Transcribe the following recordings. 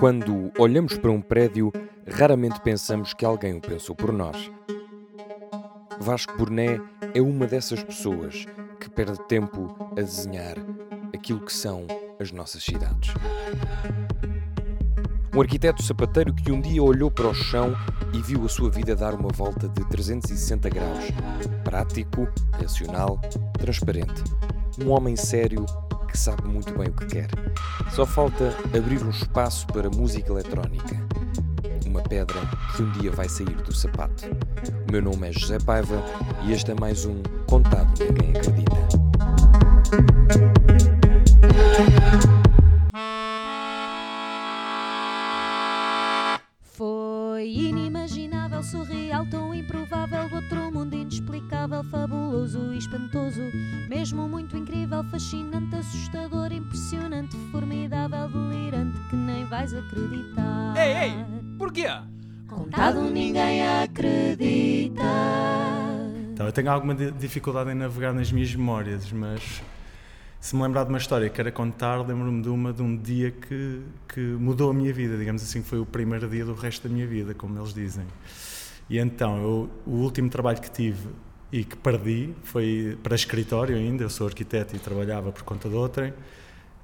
Quando olhamos para um prédio, raramente pensamos que alguém o pensou por nós. Vasco Burné é uma dessas pessoas que perde tempo a desenhar aquilo que são as nossas cidades. Um arquiteto sapateiro que um dia olhou para o chão e viu a sua vida dar uma volta de 360 graus. Prático, racional, transparente. Um homem sério que sabe muito bem o que quer. Só falta abrir um espaço para música eletrónica. Uma pedra que um dia vai sair do sapato. O meu nome é José Paiva e este é mais um Contado Ninguém Acredita. Fascinante, assustador, impressionante, formidável, delirante, que nem vais acreditar. Ei, ei, porquê? Contado ninguém acredita. Então, eu tenho alguma di- dificuldade em navegar nas minhas memórias, mas se me lembrar de uma história que quero contar, lembro-me de uma de um dia que, que mudou a minha vida, digamos assim, que foi o primeiro dia do resto da minha vida, como eles dizem. E então, eu, o último trabalho que tive e que perdi foi para escritório ainda, eu sou arquiteto e trabalhava por conta de outrem,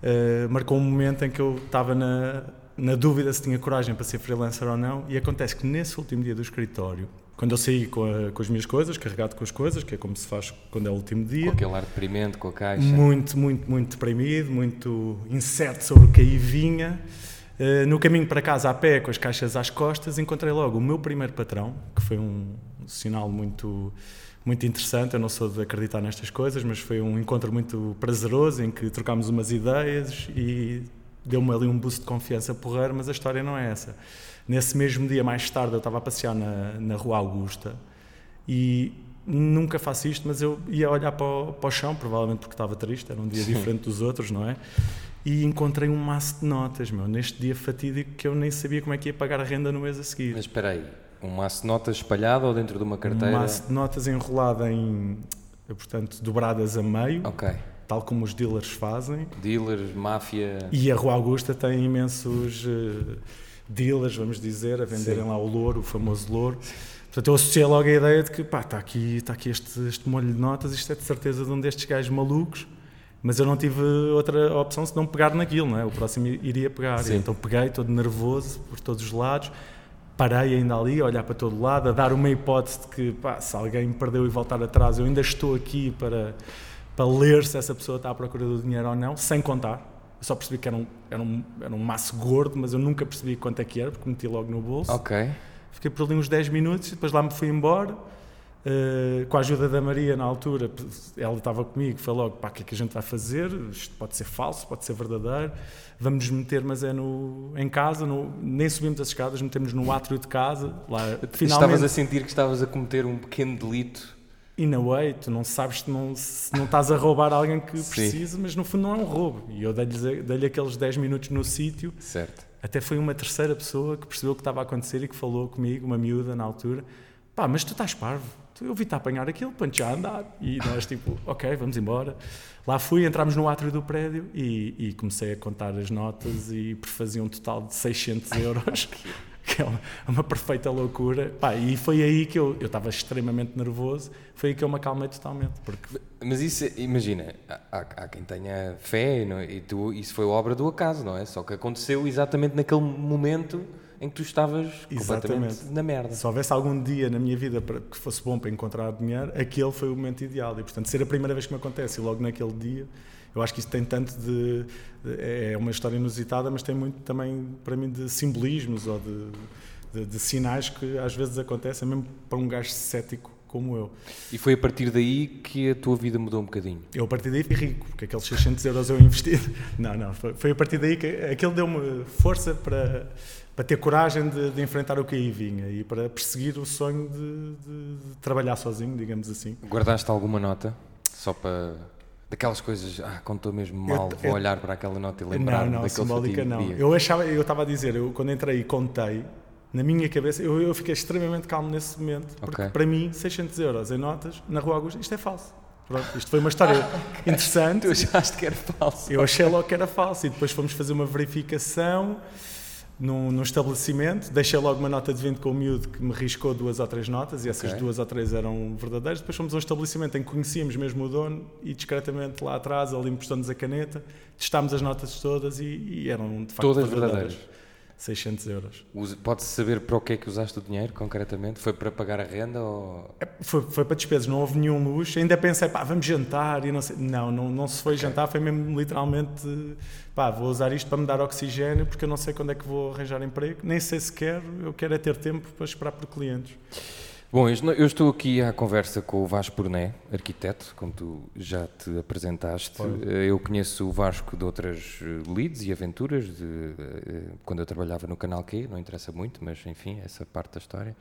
eh, marcou um momento em que eu estava na, na dúvida se tinha coragem para ser freelancer ou não, e acontece que nesse último dia do escritório, quando eu saí com, a- com as minhas coisas, carregado com as coisas, que é como se faz quando é o último Com dia, aquele ar deprimente, com a caixa. muito, muito, muito deprimido, muito incerto sobre o que aí vinha. Eh, no caminho para casa a pé, com as caixas às costas, encontrei logo o meu primeiro patrão, que foi um sinal muito, muito interessante. Eu não sou de acreditar nestas coisas, mas foi um encontro muito prazeroso em que trocámos umas ideias e deu-me ali um boost de confiança porreiro, mas a história não é essa. Nesse mesmo dia, mais tarde, eu estava a passear na, na Rua Augusta e nunca faço isto, mas eu ia olhar para o, para o chão, provavelmente porque estava triste, era um dia diferente dos outros, não é? E encontrei um maço de notas, meu, neste dia fatídico que eu nem sabia como é que ia pagar a renda no mês a seguir. Mas espera aí, um maço de notas espalhado ou dentro de uma um carteira? maço de notas enrolado em, portanto, dobradas a meio, Ok. tal como os dealers fazem. Dealers, máfia. E a Rua Augusta tem imensos eh, dealers, vamos dizer, a venderem Sim. lá o louro, o famoso louro. Portanto, eu associei logo a ideia de que, pá, está aqui, está aqui este, este molho de notas, isto é de certeza de um destes gajos malucos, mas eu não tive outra opção senão pegar naquilo, não é? O próximo iria pegar. Sim. Então peguei, todo nervoso, por todos os lados, parei ainda ali, a olhar para todo lado, a dar uma hipótese de que, pá, se alguém me perdeu e voltar atrás, eu ainda estou aqui para, para ler se essa pessoa está à procura do dinheiro ou não, sem contar. Eu só percebi que era um, era, um, era um maço gordo, mas eu nunca percebi quanto é que era, porque meti logo no bolso. Ok. Fiquei por ali uns 10 minutos e depois lá me fui embora. Eh, com a ajuda da Maria na altura, ela estava comigo, foi logo, pá, o que é que a gente vai fazer? Isto pode ser falso, pode ser verdadeiro. Vamos nos meter, mas é no, em casa, no- nem subimos as escadas, metemos no átrio de casa. Lá, Estavas finalmente, a sentir que estavas a cometer um pequeno delito. in a way, tu não sabes se não, se não estás a roubar alguém que precisa, mas no fundo não é um roubo. E eu dei-lhe dei aqueles 10 minutos no sítio Certo. até foi uma terceira pessoa que percebeu o que estava a acontecer e que falou comigo, uma miúda na altura. Pá, mas tu estás parvo. Eu vi-te a apanhar aquilo, para já andar. E nós, tipo, ok, vamos embora. Lá fui, entramos no átrio do prédio e, e comecei a contar as notas e fazia um total de 600 euros. que é uma, uma perfeita loucura. Pá, e foi aí que eu eu estava extremamente nervoso. Foi aí que eu me acalmei totalmente. Porque Mas isso, imagina, há, há- há quem tenha fé não é? e tu, isso foi obra do acaso, não é? Só que aconteceu exatamente naquele momento em que tu estavas completamente Exatamente. na merda. Se houvesse algum dia na minha vida para, que fosse bom para encontrar dinheiro, aquele foi o momento ideal. E, portanto, ser a primeira vez que me acontece e logo naquele dia, eu acho que isso tem tanto de. de- é uma história inusitada, mas tem muito também, para mim, de simbolismos ou de, de, de sinais que às vezes acontecem, mesmo para um gajo cético como eu. E foi a partir daí que a tua vida mudou um bocadinho. Eu a partir daí fui rico, porque aqueles 600 euros eu investi. Não, não, foi, foi a partir daí que aquele deu-me força para, para ter coragem de, de enfrentar o que aí vinha e para perseguir o sonho de, de- de trabalhar sozinho, digamos assim. Guardaste alguma nota? Só para. Daquelas coisas, ah, estou mesmo mal, Eu- vou eu- olhar para aquela nota e lembrar Não, não, simbólica não. dia. Eu achava, eu estava a dizer, eu quando entrei e contei, na minha cabeça, eu, eu fiquei extremamente calmo nesse momento, porque Ok. para mim, 600 euros em notas, na Rua Augusta, isto é falso. Pronto, isto foi uma história interessante. Tu achaste que era falso? Eu achei logo que era falso e depois fomos fazer uma verificação num, num estabelecimento. Deixei logo uma nota de 20 com o miúdo que me riscou duas ou três notas e essas Ok. duas ou três eram verdadeiras. Depois fomos a um estabelecimento em que conhecíamos mesmo o dono e discretamente lá atrás ele emprestou-nos a caneta, testámos as notas todas e, e eram de facto Todas verdadeiras. verdadeiras. 600 euros. Pode-se saber para o que é que usaste o dinheiro, concretamente? Foi para pagar a renda ou... É, Foi, foi para despesas, não houve nenhum luxo. Ainda pensei, pá, vamos jantar e não sei. Não, não, não se foi jantar, foi mesmo literalmente, pá, vou usar isto para me dar oxigênio porque eu não sei quando é que vou arranjar emprego, nem sei se quero, eu quero é ter tempo para esperar por clientes. Bom, eu estou aqui à conversa com o Vasco Burné, arquiteto, como tu já te apresentaste. Eh, Eu conheço o Vasco de outras eh, leads e aventuras, de, eh, quando eu trabalhava no Canal Q, não interessa muito, mas enfim, essa parte da história.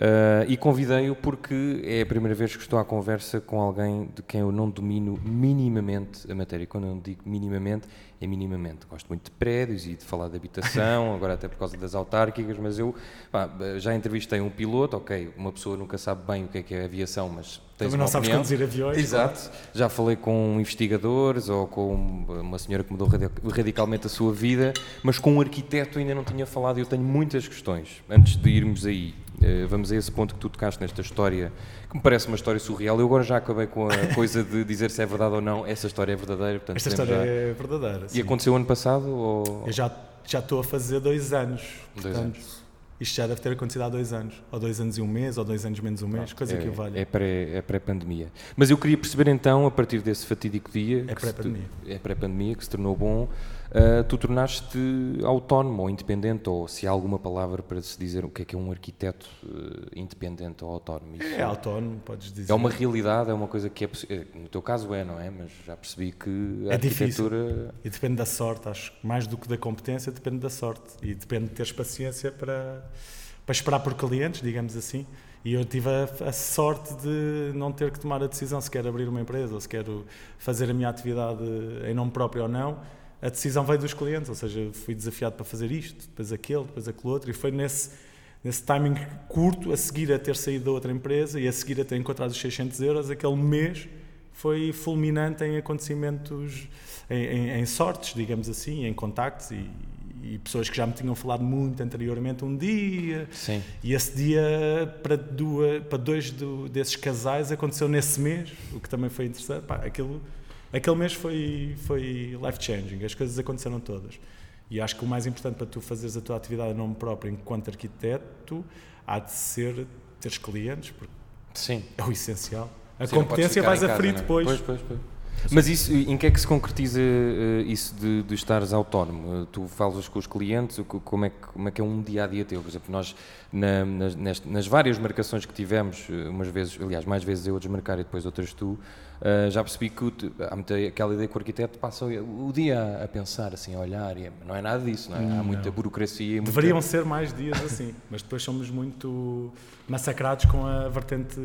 Eh, e convidei-o porque é a primeira vez que estou à conversa com alguém de quem eu não domino minimamente a matéria. E Quando eu digo minimamente, é minimamente. Gosto muito de prédios e de falar de habitação, agora até por causa das autárquicas, mas eu pá, já entrevistei um piloto, ok, uma pessoa nunca sabe bem o que é que é aviação, mas tens Também não sabes opinião. conduzir aviões. Exato. Já falei com investigadores ou com uma senhora que mudou radi- radicalmente a sua vida, mas com um arquiteto ainda não tinha falado e eu tenho muitas questões. Antes de irmos aí, eh, vamos a esse ponto que tu tocaste nesta história, que me parece uma história surreal. Eu agora já acabei com a coisa de dizer se é verdade ou não. Essa história é verdadeira, portanto, Esta história já- é verdadeira. E sim. aconteceu ano passado ou... Eu já, já estou a fazer dois anos. Dois portanto, Isto já deve ter acontecido há dois anos. Ou dois anos e um mês, ou dois anos menos um mês, coisa é, que vale. É pré- é pré-pandemia. Mas eu queria perceber então, a partir desse fatídico dia. É pré-pandemia. É pré-pandemia, que se tornou bom. Ah, tu tornaste autónomo ou independente, ou se há alguma palavra para se dizer o que é que é um arquiteto eh, independente ou autónomo. Isso É autónomo, podes dizer. é uma realidade, é uma coisa que é possi- eh, No teu caso é, não é? Mas já percebi que a É difícil. arquitetura. E depende da sorte, acho que mais do que da competência, depende da sorte. E depende de teres paciência para, para esperar por clientes, digamos assim. E eu tive a, a sorte de não ter que tomar a decisão se quero abrir uma empresa ou se quero fazer a minha atividade em nome próprio ou não. A decisão veio dos clientes, ou seja, fui desafiado para fazer isto, depois aquele, depois aquele outro, e foi nesse, nesse timing curto, a seguir a ter saído da outra empresa e a seguir a ter encontrado os 600 euros, aquele mês foi fulminante em acontecimentos, em, em- em sortes, digamos assim, em contactos e, e pessoas que já me tinham falado muito anteriormente um dia. Sim. E esse dia, para, duas, para dois do- desses casais, aconteceu nesse mês, o que também foi interessante. Pá, aquilo, aquele mês foi, foi life-changing, as coisas aconteceram todas. E acho que o mais importante para tu fazeres a tua atividade a nome próprio enquanto arquiteto há de ser teres clientes, porque Sim. é o essencial. A Sim, competência vais a ferir é? depois. Pois, pois, pois. Mas isso, em que é que se concretiza eh, isso de, de estares autónomo? Eh, Tu falas com os clientes, como é, que, como é que é um dia a dia teu? Por exemplo, nós, na- nas, nas várias marcações que tivemos, eh, umas vezes, aliás, mais vezes eu a desmarcar e depois outras tu, eh, já percebi que o há muita, aquela ideia que o arquiteto passa o, o dia a pensar, assim, a olhar, e não é nada disso, não é? Há muita burocracia e muita- Deveriam ser mais dias assim, mas depois somos muito massacrados com a vertente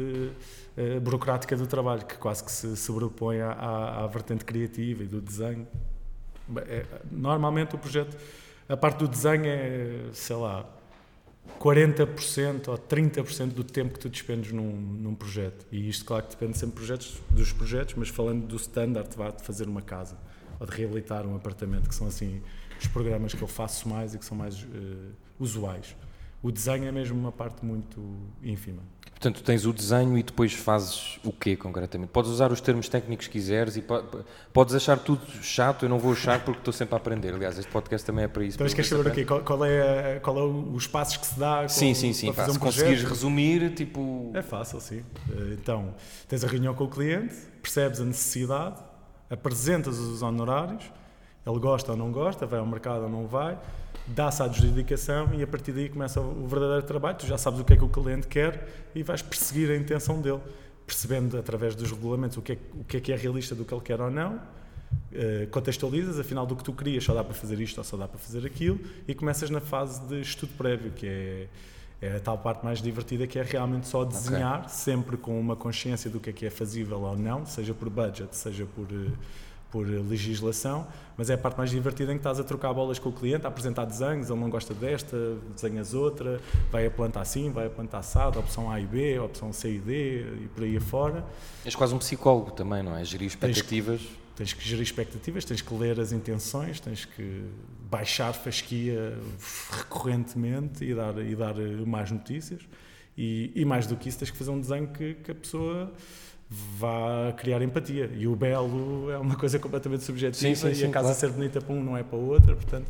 eh, burocrática do trabalho, que quase que se sobrepõe à, à, à vertente criativa e do desenho. É- normalmente o projeto, a parte do desenho é, sei lá, 40% ou 30% do tempo que tu despendes num, num projeto. E isto, claro, que depende sempre projetos, dos projetos mas falando do standard vá, de fazer uma casa ou de reabilitar um apartamento, que são assim os programas que eu faço mais e que são mais eh, usuais. O desenho é mesmo uma parte muito ínfima. Portanto, tens o desenho e depois fazes o quê concretamente? Podes usar os termos técnicos que quiseres e po- po- podes achar tudo chato, eu não vou achar porque estou sempre a aprender. Aliás, este podcast também é para isso. Então, queres você saber o quê? Qual, qual é, qual é o- os passos que se dá com- Sim, sim, sim. para fazer se um conseguires projeto? resumir, tipo. É fácil, sim. Eh, Então, tens a reunião com o cliente, percebes a necessidade, apresentas os honorários, ele gosta ou não gosta, vai ao mercado ou não vai, dá-se a adjudicação e a partir daí começa o verdadeiro trabalho. Tu já sabes o que é que o cliente quer e vais perseguir a intenção dele, percebendo através dos regulamentos o que é, o que, é, que é realista do que ele quer ou não. eh, contextualizas, afinal do que tu querias, só dá para fazer isto ou só dá para fazer aquilo, e começas na fase de estudo prévio, que é, é a tal parte mais divertida, que é realmente só desenhar, sempre com uma consciência do que é que é fazível ou não, seja por budget, seja por, eh, por legislação, mas é a parte mais divertida em que estás a trocar bolas com o cliente, a apresentar desenhos, ele não gosta desta, desenhas outra, vai a planta assim, vai a planta assada, opção A e B, opção C e D e por aí afora. És quase um psicólogo também, não é? Gerir expectativas. Tens que, tens que gerir expectativas, tens que ler as intenções, tens que baixar fasquia recorrentemente e dar, e dar mais notícias. E, e mais do que isso, tens que fazer um desenho que, que a pessoa vá criar empatia. E o belo é uma coisa completamente subjetiva sim, sim, e sim, a casa claro. ser bonita para um não é para o outro, portanto,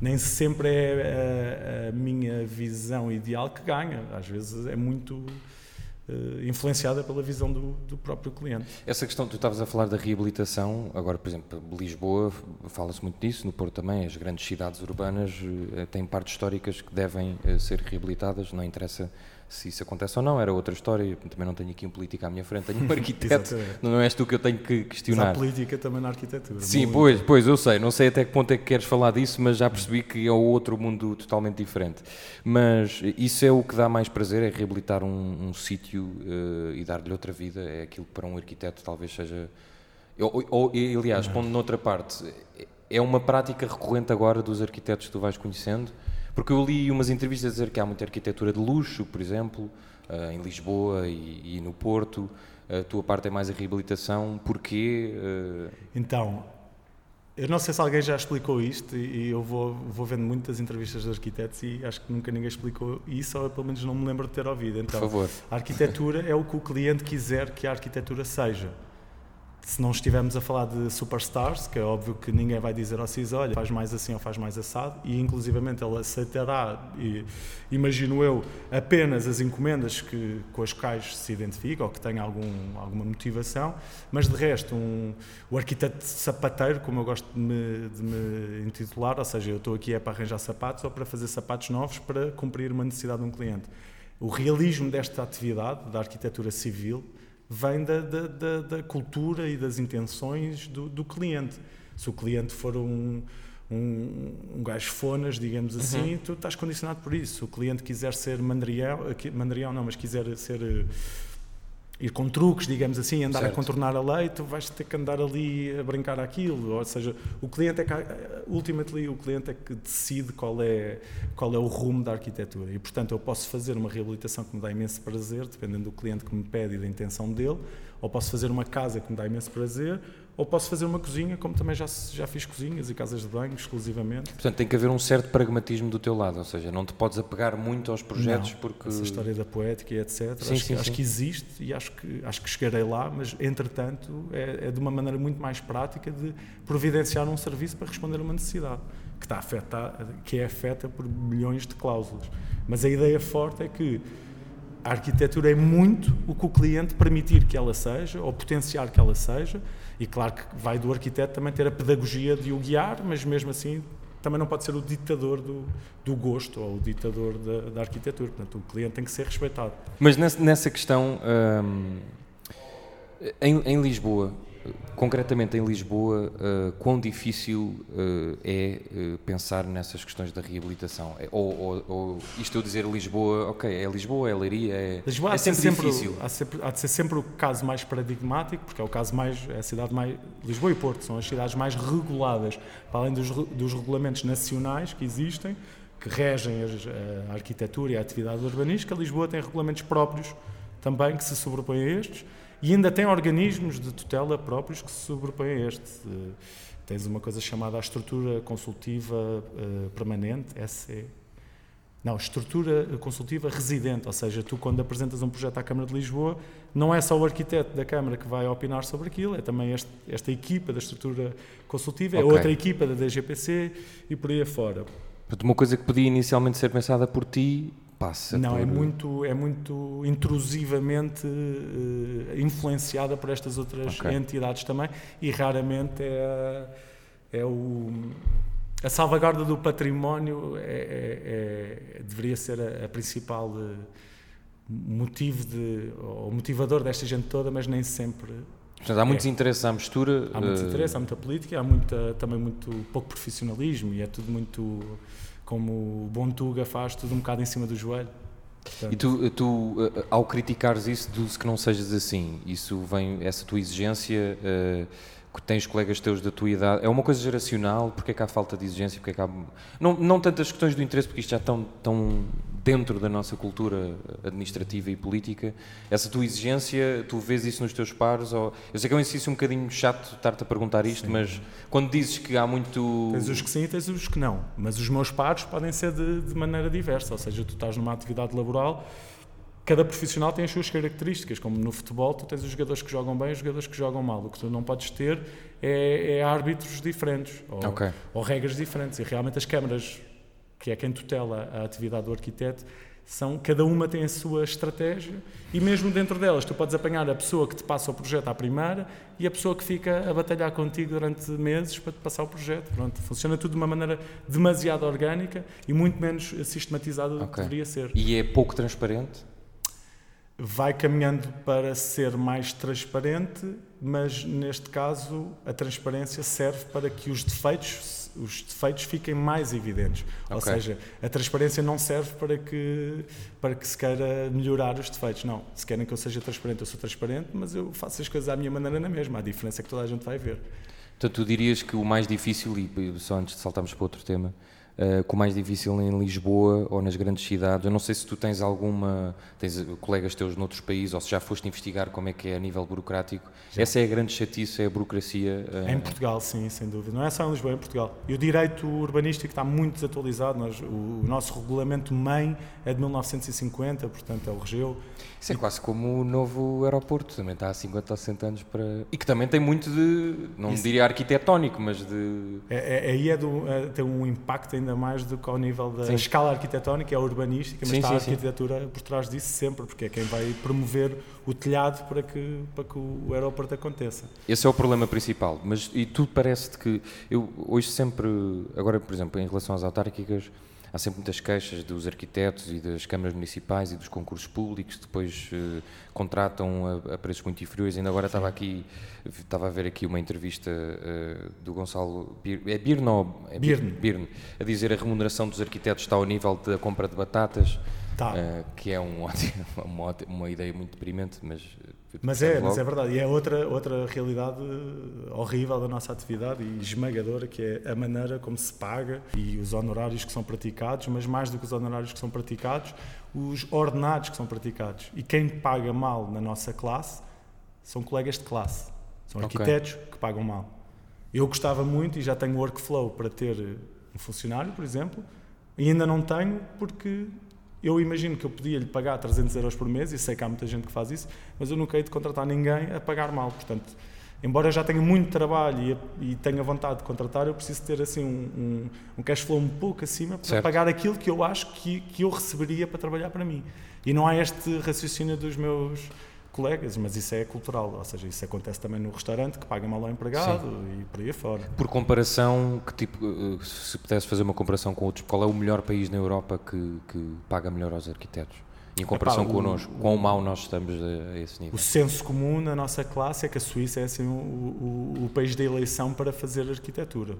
nem sempre é a, a, minha visão ideal que ganha. Às vezes é muito uh, influenciada pela visão do, do, próprio cliente. Essa questão, tu estavas a falar da reabilitação, agora, por exemplo, Lisboa, fala-se muito disso, no Porto também, as grandes cidades urbanas uh, têm partes históricas que devem uh, ser reabilitadas, não interessa se isso acontece ou não, era outra história. Também não tenho aqui um político à minha frente, tenho um arquiteto. não és tu que eu tenho que questionar. Mas há política também na arquitetura. Sim, pois, pois, eu sei. Não sei até que ponto é que queres falar disso, mas já percebi que é outro mundo totalmente diferente. Mas isso é o que dá mais prazer, é reabilitar um, um sítio uh, e dar-lhe outra vida. É aquilo que para um arquiteto talvez seja. Ou, ou aliás, pondo noutra parte, é uma prática recorrente agora dos arquitetos que tu vais conhecendo porque eu li umas entrevistas a dizer que há muita arquitetura de luxo, por exemplo, uh, em Lisboa e, e, no Porto. A tua parte é mais a reabilitação. Porquê? Uh... Então, eu não sei se alguém já explicou isto e eu vou, vou vendo muitas entrevistas de arquitetos e acho que nunca ninguém explicou isso, ou pelo menos não me lembro de ter ouvido. Então, Por favor. A arquitetura é o que o cliente quiser que a arquitetura seja se não estivermos a falar de superstars, que é óbvio que ninguém vai dizer ao CIS, olha, faz mais assim ou faz mais assado, e inclusivamente ele aceitará, e, imagino eu, apenas as encomendas que, com as quais se identifica ou que tenha algum, alguma motivação, mas de resto, um, o arquiteto sapateiro, como eu gosto de me, de me intitular, ou seja, eu estou aqui é para arranjar sapatos ou para fazer sapatos novos para cumprir uma necessidade de um cliente. O realismo desta atividade, da arquitetura civil, vem da, da, da, da cultura e das intenções do, do, cliente. Se o cliente for um, um, um gajo fonas, digamos assim, uhum. tu estás condicionado por isso. Se o cliente quiser ser mandrião, mandrião não, mas quiser ser ir com truques, digamos assim, andar certo. a contornar a lei, tu vais ter que andar ali a brincar aquilo, ou seja, o cliente é que, ultimately, o cliente é que decide qual é, qual é o rumo da arquitetura e, portanto, eu posso fazer uma reabilitação que me dá imenso prazer, dependendo do cliente que me pede e da intenção dele, ou posso fazer uma casa que me dá imenso prazer, ou posso fazer uma cozinha, como também já, já fiz cozinhas e casas de banho exclusivamente. Portanto, tem que haver um certo pragmatismo do teu lado, ou seja, não te podes apegar muito aos projetos não, porque. Essa história da poética e etc. Sim, acho, sim, que, sim. acho que existe e acho que, acho que chegarei lá, mas entretanto é, é, de uma maneira muito mais prática de providenciar um serviço para responder a uma necessidade que, está afetada, que é afeta por milhões de cláusulas. Mas a ideia forte é que a arquitetura é muito o que o cliente permitir que ela seja, ou potenciar que ela seja, e claro que vai do arquiteto também ter a pedagogia de o guiar, mas mesmo assim também não pode ser o ditador do, do gosto ou o ditador da, da, arquitetura. Portanto, o cliente tem que ser respeitado. Mas nessa questão, hum, em, em Lisboa, concretamente em Lisboa, uh, quão difícil uh, é uh, pensar nessas questões da reabilitação? É, ou, ou, ou, isto eu dizer Lisboa, ok, é Lisboa, é Leiria, é, Lisboa é sempre, sempre difícil. Há, sempre, há, de ser sempre o caso mais paradigmático, porque é o caso mais, é a cidade mais, Lisboa e Porto são as cidades mais reguladas, para além dos, dos regulamentos nacionais que existem, que regem a, a arquitetura e a atividade urbanística, Lisboa tem regulamentos próprios também que se sobrepõem a estes, e ainda tem organismos de tutela próprios que se sobrepõem a este. Uh, tens uma coisa chamada a estrutura consultiva uh, permanente, SE. Não, estrutura consultiva residente, ou seja, tu quando apresentas um projeto à Câmara de Lisboa, não é só o arquiteto da Câmara que vai opinar sobre aquilo, é também este, esta equipa da estrutura consultiva, é okay. outra equipa da DGPC e por aí afora. Uma coisa que podia inicialmente ser pensada por ti passa Não, por... é muito, é muito intrusivamente uh, influenciada por estas outras okay. entidades também e raramente é, é o... A salvaguarda do património é, é, é deveria ser a, a principal uh, motivo de, ou motivador desta gente toda, mas nem sempre Portanto, há muitos é. interesses à mistura. Há muitos uh... interesses, há muita política, há muita, também muito pouco profissionalismo e é tudo muito como o Bom Tuga faz, tudo um bocado em cima do joelho. Portanto, e tu, tu, eh, ao criticares isso, diz que não sejas assim. Isso vem, essa tua exigência uh, tens colegas teus da tua idade, é uma coisa geracional, porque é que há falta de exigência, porque é há... Não, não tantas questões do interesse, porque isto já estão tão dentro da nossa cultura administrativa e política, essa tua exigência, tu vês isso nos teus pares? Ou... Eu sei que é um exercício um bocadinho chato estar-te a perguntar isto, sim. mas quando dizes que há muito... Tens os que sim e tens os que não, mas os meus pares podem ser de, de maneira diversa, ou seja, tu estás numa atividade laboral cada profissional tem as suas características, como no futebol tu tens os jogadores que jogam bem e os jogadores que jogam mal. O que tu não podes ter é, é árbitros diferentes ou, okay. ou, regras diferentes. E realmente as câmaras, que é quem tutela a atividade do arquiteto, são, cada uma tem a sua estratégia e mesmo dentro delas tu podes apanhar a pessoa que te passa o projeto à primeira e a pessoa que fica a batalhar contigo durante meses para te passar o projeto. Pronto, funciona tudo de uma maneira demasiado orgânica e muito menos sistematizada do okay. que deveria ser. E é pouco transparente? Vai caminhando para ser mais transparente, mas neste caso a transparência serve para que os defeitos, os defeitos fiquem mais evidentes. Okay. Ou seja, a transparência não serve para que, para que se queira melhorar os defeitos. Não, se querem que eu seja transparente, eu sou transparente, mas eu faço as coisas à minha maneira na mesma. A diferença é que toda a gente vai ver. Então tu dirias que o mais difícil, e só antes de saltarmos para outro tema, uh, com mais difícil em Lisboa ou nas grandes cidades. Eu não sei se tu tens alguma, tens colegas teus noutros países ou se já foste investigar como é que é a nível burocrático. Já. Essa é a grande chatice, é a burocracia. Uh... Em Portugal, sim, sem dúvida. Não é só em Lisboa, é em Portugal. E o direito urbanístico está muito desatualizado. Nós, o, nosso regulamento mãe é de 1950, portanto é o regeu. Isso é quase como o novo aeroporto, também está há 50 ou 60 anos para. E que também tem muito de, não Isso. diria arquitetónico, mas de. É, é, aí é, do, é, tem um impacto ainda mais do que ao nível da sim. escala arquitetónica, é a urbanística, mas sim, está sim, a arquitetura por trás disso sempre, porque é quem vai promover o telhado para que, para que o aeroporto aconteça. Esse é o problema principal, mas e tu parece-te que. Eu hoje sempre. Agora, por exemplo, em relação às autárquicas há sempre muitas queixas dos arquitetos e das câmaras municipais e dos concursos públicos depois uh, contratam a, a, preços muito inferiores. Ainda agora estava aqui, estava a ver aqui uma entrevista uh, do Gonçalo Bir, é Birno, ou é Birne. Birne, a dizer a remuneração dos arquitetos está ao nível da compra de batatas. Tá. Uh, que é um uma, uma ideia muito deprimente, mas mas é, mas é verdade. E é outra, outra realidade horrível da nossa atividade e esmagadora, que é a maneira como se paga e os honorários que são praticados, mas mais do que os honorários que são praticados, os ordenados que são praticados. E quem paga mal na nossa classe são colegas de classe, são okay. arquitetos que pagam mal. Eu gostava muito e já tenho workflow para ter um funcionário, por exemplo, e ainda não tenho porque eu imagino que eu podia lhe pagar 300 euros por mês, e sei que há muita gente que faz isso, mas eu nunca hei de contratar ninguém a pagar mal. Portanto, embora eu já tenha muito trabalho e, e tenha vontade de contratar, eu preciso ter assim um, um, um cash flow um pouco acima para certo. pagar aquilo que eu acho que, que eu receberia para trabalhar para mim. E não há este raciocínio dos meus colegas, mas isso é cultural, ou seja, isso acontece também no restaurante que paga mal ao empregado Sim. e por aí fora. Por comparação, que tipo, eh, se pudesse fazer uma comparação com outros, qual é o melhor país na Europa que, que paga melhor aos arquitetos? Em comparação Epá, o, connosco, quão mal nós estamos a, a, esse nível? O senso comum na nossa classe é que a Suíça é assim o, o, o país da eleição para fazer arquitetura.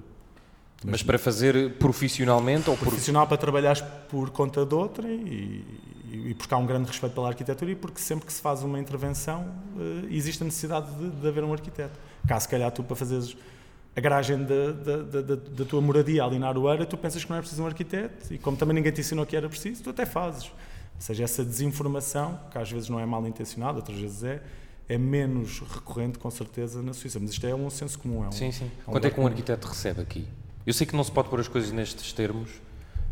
Mas, Mas para fazer profissionalmente ou profissional por... para trabalhar por conta de outra e, e, porque há um grande respeito pela arquitetura e porque sempre que se faz uma intervenção uh, existe a necessidade de, de, haver um arquiteto. Cá, se calhar, tu para fazeres a garagem da, da, da, da tua moradia ali na Aroeira, tu pensas que não é preciso um arquiteto e como também ninguém te ensinou que era preciso, tu até fazes. Ou seja, essa desinformação, que às vezes não é mal intencionada, outras vezes é, é menos recorrente, com certeza, na Suíça. Mas isto é um senso comum. É um, sim, sim. É um Quanto é que um arquiteto recebe aqui? Eu sei que não se pode pôr as coisas nestes termos,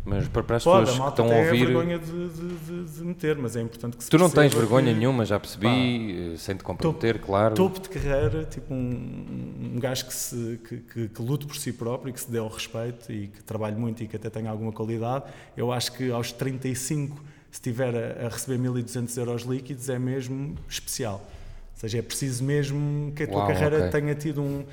mas para, para as Pode, pessoas que estão a ouvir. vergonha de, de, de, meter, mas é importante que se Tu não tens vergonha que, nenhuma, já percebi, pá, eh, sem te comprometer, topo, claro. Topo de carreira, tipo um, um gajo que, se, que, que, que, lute por si próprio e que se dê ao respeito e que trabalhe muito e que até tenha alguma qualidade. Eu acho que aos 35, se estiver a, a receber 1200 euros líquidos, é mesmo especial. Ou seja, é preciso mesmo que a tua Uau, carreira okay. tenha tido um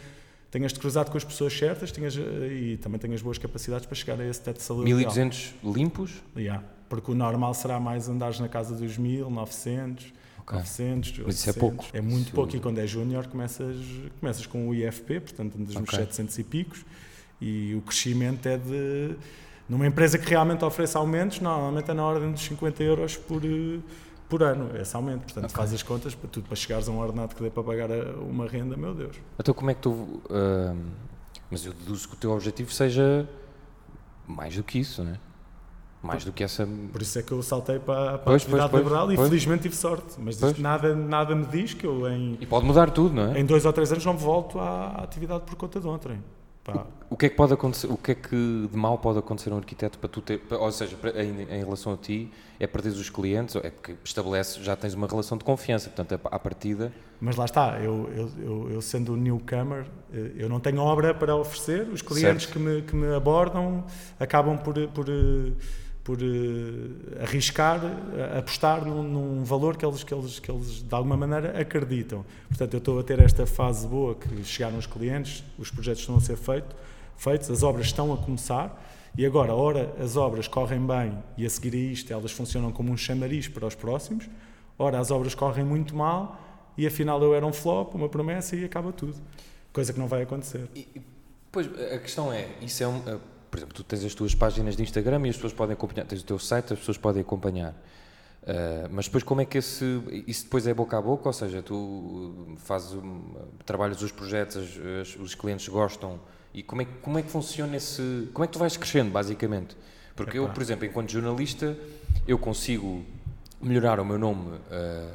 tenhas-te cruzado com as pessoas certas tenhas, e também tenhas boas capacidades para chegar a esse teto salarial. 1200 limpos? Yeah, porque o normal será mais andares na casa dos 1000, 900, okay. 900, 800. Mas isso é pouco. É muito isso... pouco e quando é júnior começas, começas com o IFP, portanto andas okay. nos 700 e picos e o crescimento é de... Numa empresa que realmente oferece aumentos, normalmente é na ordem dos 50 euros por, por ano, esse aumento. Portanto, okay. faz as contas para tudo para chegares a um ordenado que dê para pagar uma renda, meu Deus. Então, como é que tu. Uh, mas eu deduzo que o teu objetivo seja mais do que isso, não é? Mais do que essa. Por isso é que eu saltei para, para pois, a atividade pois, liberal pois, e felizmente tive sorte. Mas nada, nada me diz que eu em. E pode mudar tudo, não é? Em dois ou três anos não volto à atividade por conta de ontem. O, o, que é que pode acontecer? O que é que de mal pode acontecer a um arquiteto para tu ter, para, ou seja, para, em, em, relação a ti, é perder os clientes, é porque estabelece, já tens uma relação de confiança, portanto, à partida. Mas lá está, eu, eu, eu, eu sendo um newcomer, eh, eu não tenho obra para oferecer, os clientes que me, que me abordam acabam por, por eh, por uh, arriscar, uh, apostar num, num, valor que eles, que, eles, que eles de alguma maneira acreditam. Portanto, eu estou a ter esta fase boa que chegaram os clientes, os projetos estão a ser feito, feitos, as obras estão a começar e agora, ora as obras correm bem e a seguir a isto elas funcionam como um chamariz para os próximos, ora as obras correm muito mal e afinal eu era um flop, uma promessa e acaba tudo. Coisa que não vai acontecer. E, pois, a questão é, isso é um por exemplo, tu tens as tuas páginas de Instagram e as pessoas podem acompanhar, tens o teu site, as pessoas podem acompanhar. Uh, mas depois como é que esse, isso depois é boca a boca, ou seja, tu fazes, trabalhas os projetos, as, os clientes gostam e como é, como é que funciona esse, como é que tu vais crescendo basicamente? Porque eu, por exemplo, enquanto jornalista, eu consigo melhorar o meu nome uh,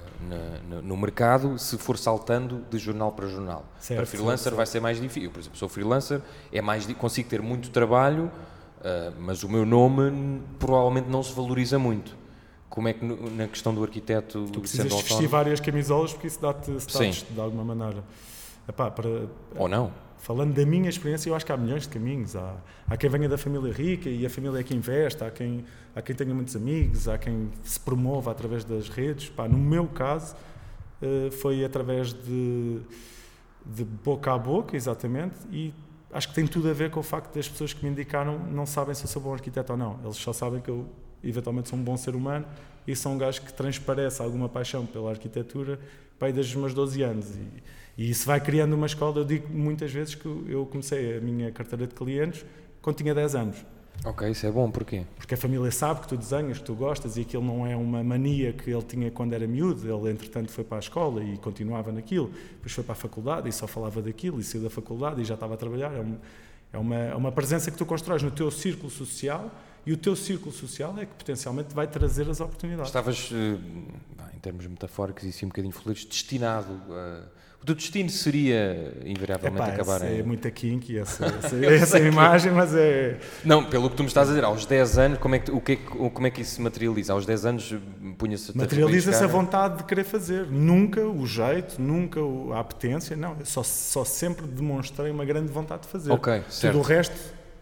na, no mercado se for saltando de jornal para jornal. Certo, para freelancer certo, vai ser mais difícil. Eu, por exemplo, sou freelancer, é mais consigo ter muito trabalho, uh, mas o meu nome provavelmente não se valoriza muito. Como é que no, na questão do arquiteto tu precisas vestir várias camisolas porque isso dá-te status de alguma maneira. Epá, para, Ou não falando da minha experiência, eu acho que há milhões de caminhos. Há, há quem venha da família rica e a família é que investe, há quem, há quem tenha muitos amigos, há quem se promova através das redes. Pá, no meu caso, uh, foi através de, de boca a boca, exatamente, e acho que tem tudo a ver com o facto das pessoas que me indicaram não sabem se eu sou bom arquiteto ou não. Eles só sabem que eu, eventualmente, sou um bom ser humano e sou um gajo que transparece alguma paixão pela arquitetura pai, desde os meus 12 anos. E, e isso vai criando uma escola. Eu digo muitas vezes que eu comecei a minha carteira de clientes quando tinha 10 anos. Ok, isso é bom, porquê? Porque a família sabe que tu desenhas, que tu gostas e aquilo não é uma mania que ele tinha quando era miúdo. Ele, entretanto, foi para a escola e continuava naquilo. Depois foi para a faculdade e só falava daquilo e saiu da faculdade e já estava a trabalhar. É, um, é uma, é uma presença que tu constróis no teu círculo social e o teu círculo social é que potencialmente vai trazer as oportunidades. Estavas, eh, em termos metafóricos e assim um bocadinho felizes, destinado a o teu destino seria, invariavelmente, Epá, acabar em... É muito kinky essa, essa, essa imagem, mas é... Não, pelo que tu me estás a dizer, aos 10 anos, como é que, o que, é como é que isso se materializa? Aos 10 anos punha-se... Materializa-se a vontade de querer fazer. Nunca o jeito, nunca a apetência, não. Eu só, só sempre demonstrei uma grande vontade de fazer. Ok, certo. Tudo o resto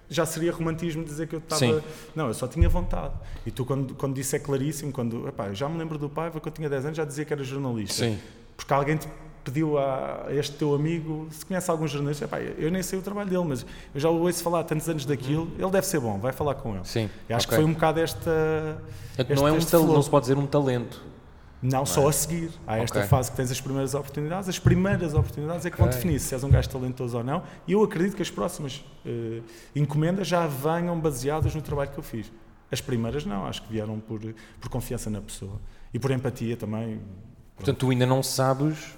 já seria romantismo dizer que eu estava. Não, eu só tinha vontade. E tu, quando, quando disse é claríssimo, quando. Epá, já me lembro do pai, quando eu tinha 10 anos, já dizia que era jornalista. Sim. Porque alguém te pediu a este teu amigo se conhece algum jornalista. Epá, eu nem sei o trabalho dele, mas eu já o ouço falar há tantos anos daquilo, uhum. ele deve ser bom, vai falar com ele. Sim. Acho okay. que foi um bocado esta. Este, não, é um tal, não se pode dizer um talento. Não, não só é? a seguir. Há esta okay. fase que tens as primeiras oportunidades. As primeiras oportunidades é que okay. vão definir se és um gajo talentoso ou não. E eu acredito que as próximas uh, encomendas já venham baseadas no trabalho que eu fiz. As primeiras não, acho que vieram por, por confiança na pessoa. E por empatia também. Portanto, tu ainda não sabes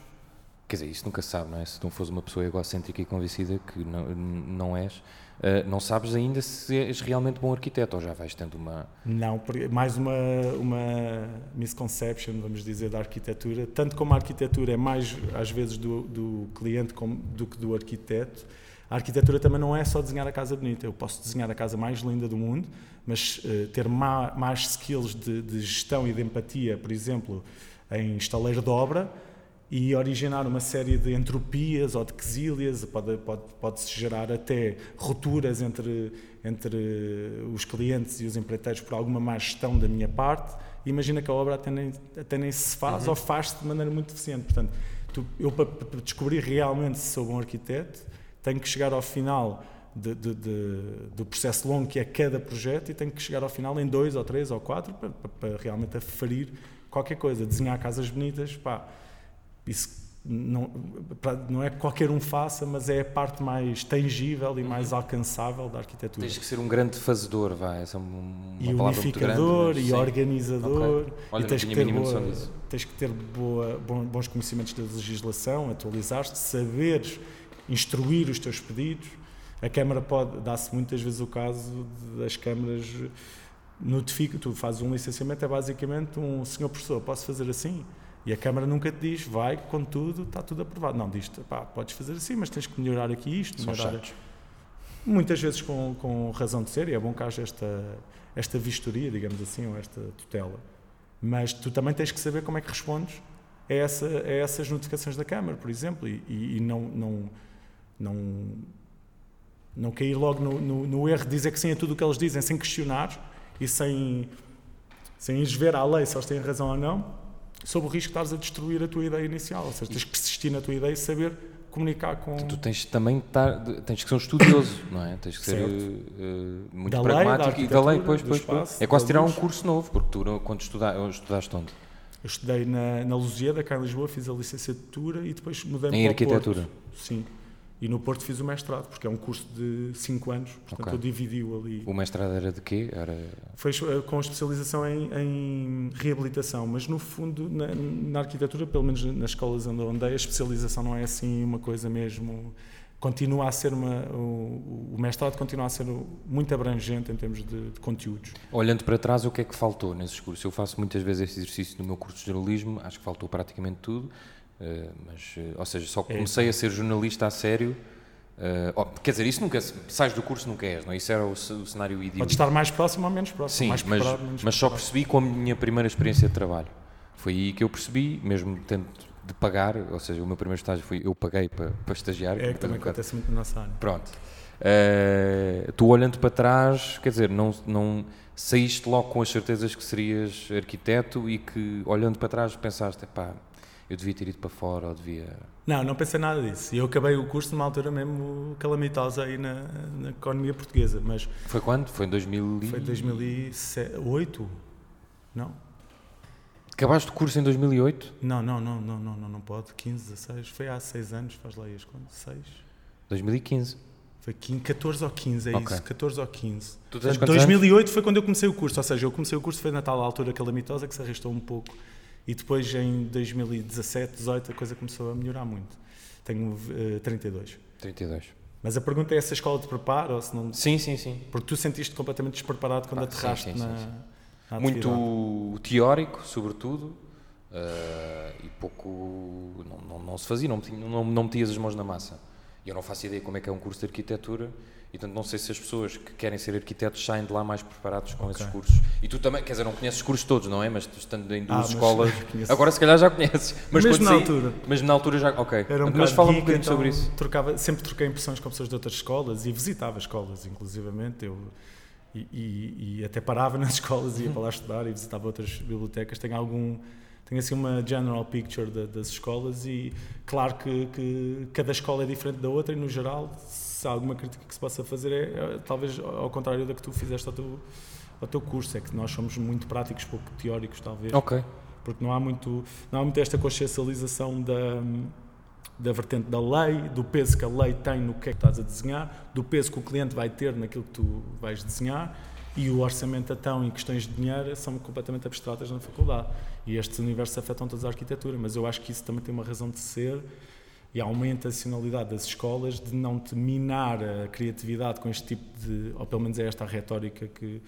Quer dizer, isso nunca se sabe, não é? Se não fores uma pessoa egocêntrica e convencida, que não, não és, uh, não sabes ainda se és realmente bom arquiteto ou já vais tendo uma. Não, mais uma, uma misconception, vamos dizer, da arquitetura. Tanto como a arquitetura é mais, às vezes, do, do cliente como, do que do arquiteto, a arquitetura também não é só desenhar a casa bonita. Eu posso desenhar a casa mais linda do mundo, mas uh, ter ma, mais skills de, de gestão e de empatia, por exemplo, em estaleiro de obra e originar uma série de entropias ou de quesílias, pode, pode, pode-se gerar até rupturas entre, entre os clientes e os empreiteiros por alguma má gestão da minha parte. Imagina que a obra até nem, até nem se faz uhum. ou faz-se de maneira muito eficiente. Portanto, tu, eu para, para, descobrir realmente se sou bom arquiteto, tenho que chegar ao final de, de, de, do processo longo que é cada projeto e tenho que chegar ao final em dois ou três ou quatro para, para, para realmente aferir qualquer coisa. Desenhar casas bonitas, pá, isso não, não é que qualquer um faça, mas é a parte mais tangível e mais uhum. alcançável da arquitetura. Tens que ser um grande fazedor, vai, essa é uma e unificador grande, e sim. organizador okay. Olha, e tens que, ter boa, tens que ter boa, bons conhecimentos da legislação, atualizar-te, saberes instruir os teus pedidos. A Câmara pode, dá-se muitas vezes o caso das câmaras notifica, tu fazes um licenciamento, é basicamente um senhor professor, posso fazer assim? E a Câmara nunca te diz, vai, com tudo, está tudo aprovado. Não, diz-te, pá, podes fazer assim, mas tens que melhorar aqui isto. São melhorar... chatos. Muitas vezes com, com razão de ser, e é bom que haja esta, esta vistoria, digamos assim, ou esta tutela. Mas tu também tens que saber como é que respondes a, essa, a essas notificações da Câmara, por exemplo, e, e não, não, não, não cair logo no, no, no, erro de dizer que sim a tudo o que eles dizem, sem questionar e sem, sem ires ver à lei se eles têm razão ou não, sob o risco de estares a destruir a tua ideia inicial. Ou seja, tens que persistir na tua ideia e saber comunicar com. Tu tens também tens que ser um estudioso, não é? Tens que ser uh, muito da pragmático lei, e da lei, pois, pois, espaço, É quase tirar um curso novo, porque tu quando estudaste, estudaste onde? Eu estudei na, na Lusíada, cá em Lisboa, fiz a licenciatura e depois mudei em para arquitetura. Porto. Sim. E no Porto fiz o mestrado, porque é um curso de 5 anos, portanto okay. eu dividi-o ali. O mestrado era de quê? Era... Foi eh, com especialização em, em reabilitação, mas no fundo, na, na, arquitetura, pelo menos nas escolas onde eu andei, a especialização não é assim uma coisa mesmo. Continua a ser uma. O, o mestrado continua a ser muito abrangente em termos de, de, conteúdos. Olhando para trás, o que é que faltou nesses cursos? Eu faço muitas vezes esse exercício no meu curso de jornalismo, acho que faltou praticamente tudo Uh, mas, uh, ou seja, só é comecei é. a ser jornalista a sério. Uh, oh, quer dizer, isso nunca sais do curso nunca és, não? É? Isso era o, o cenário idílico. Pode estar mais próximo ou menos próximo. Sim, mais mas, menos mas só percebi com a minha primeira experiência de trabalho. Foi aí que eu percebi, mesmo tendo de pagar, ou seja, o meu primeiro estágio foi eu paguei para, para estagiar. É que também acontece muito na nossa área. Pronto. Uh, tu olhando para trás, quer dizer, não, não saíste logo com as certezas que serias arquiteto e que olhando para trás pensaste, pá, eu devia ter ido para fora ou devia. Não, não pensei nada disso. Eu acabei o curso numa altura mesmo calamitosa aí na, na economia portuguesa. Mas foi quando? Foi em 2000 Foi 2008? Não. Acabaste o curso em 2008? Não, não, não, não, não, não, não pode. 15, 16. Foi há 6 anos, faz lá as contas. 6. 2015. Foi 15, 14 ou 15, é okay. isso, 14 ou 15. Tu tens Portanto, 2008 anos? foi quando eu comecei o curso, ou seja, eu comecei o curso foi na tal altura calamitosa que se arrastou um pouco e depois, em 2017, 18, a coisa começou a melhorar muito. Tenho uh, 32. 32. Mas a pergunta é se a escola te prepara ou se não. Sim, sim, sim. Porque tu sentiste completamente despreparado quando ah, aterraste sim, sim, na, sim, na Muito teórico, sobretudo, uh, e pouco. Não, não, não, se fazia, não, não, não metias as mãos na massa. E eu não faço ideia como é que é um curso de arquitetura e portanto não sei se as pessoas que querem ser arquitetos saem de lá mais preparados com okay. esses cursos. E tu também, quer dizer, não conheces os cursos todos, não é? Mas estando em duas ah, escolas, agora se calhar já conheces. Mas mesmo na altura. Mas na altura já, ok. Era um mas fala um bocadinho então, sobre isso. Trocava, sempre troquei impressões com pessoas de outras escolas e visitava escolas, inclusivamente. Eu, e, e, e até parava nas escolas e ia para lá estudar e visitava outras bibliotecas. Tenho algum tenho assim uma general picture de, das escolas e claro que, que, cada escola é diferente da outra e no geral se há alguma crítica que se possa fazer é, é talvez ao contrário da que tu fizeste ao teu, ao teu curso, é que nós somos muito práticos, pouco teóricos talvez. Ok. Porque não há muito, não há muito esta consciencialização da, da vertente da lei, do peso que a lei tem no que é que estás a desenhar, do peso que o cliente vai ter naquilo que tu vais desenhar e o orçamento então em questões de dinheiro são completamente abstratas na faculdade. E estes universos afetam toda a arquitetura, mas eu acho que isso também tem uma razão de ser e há uma intencionalidade das escolas de não te minar a criatividade com este tipo de, ou pelo menos é esta a retórica que,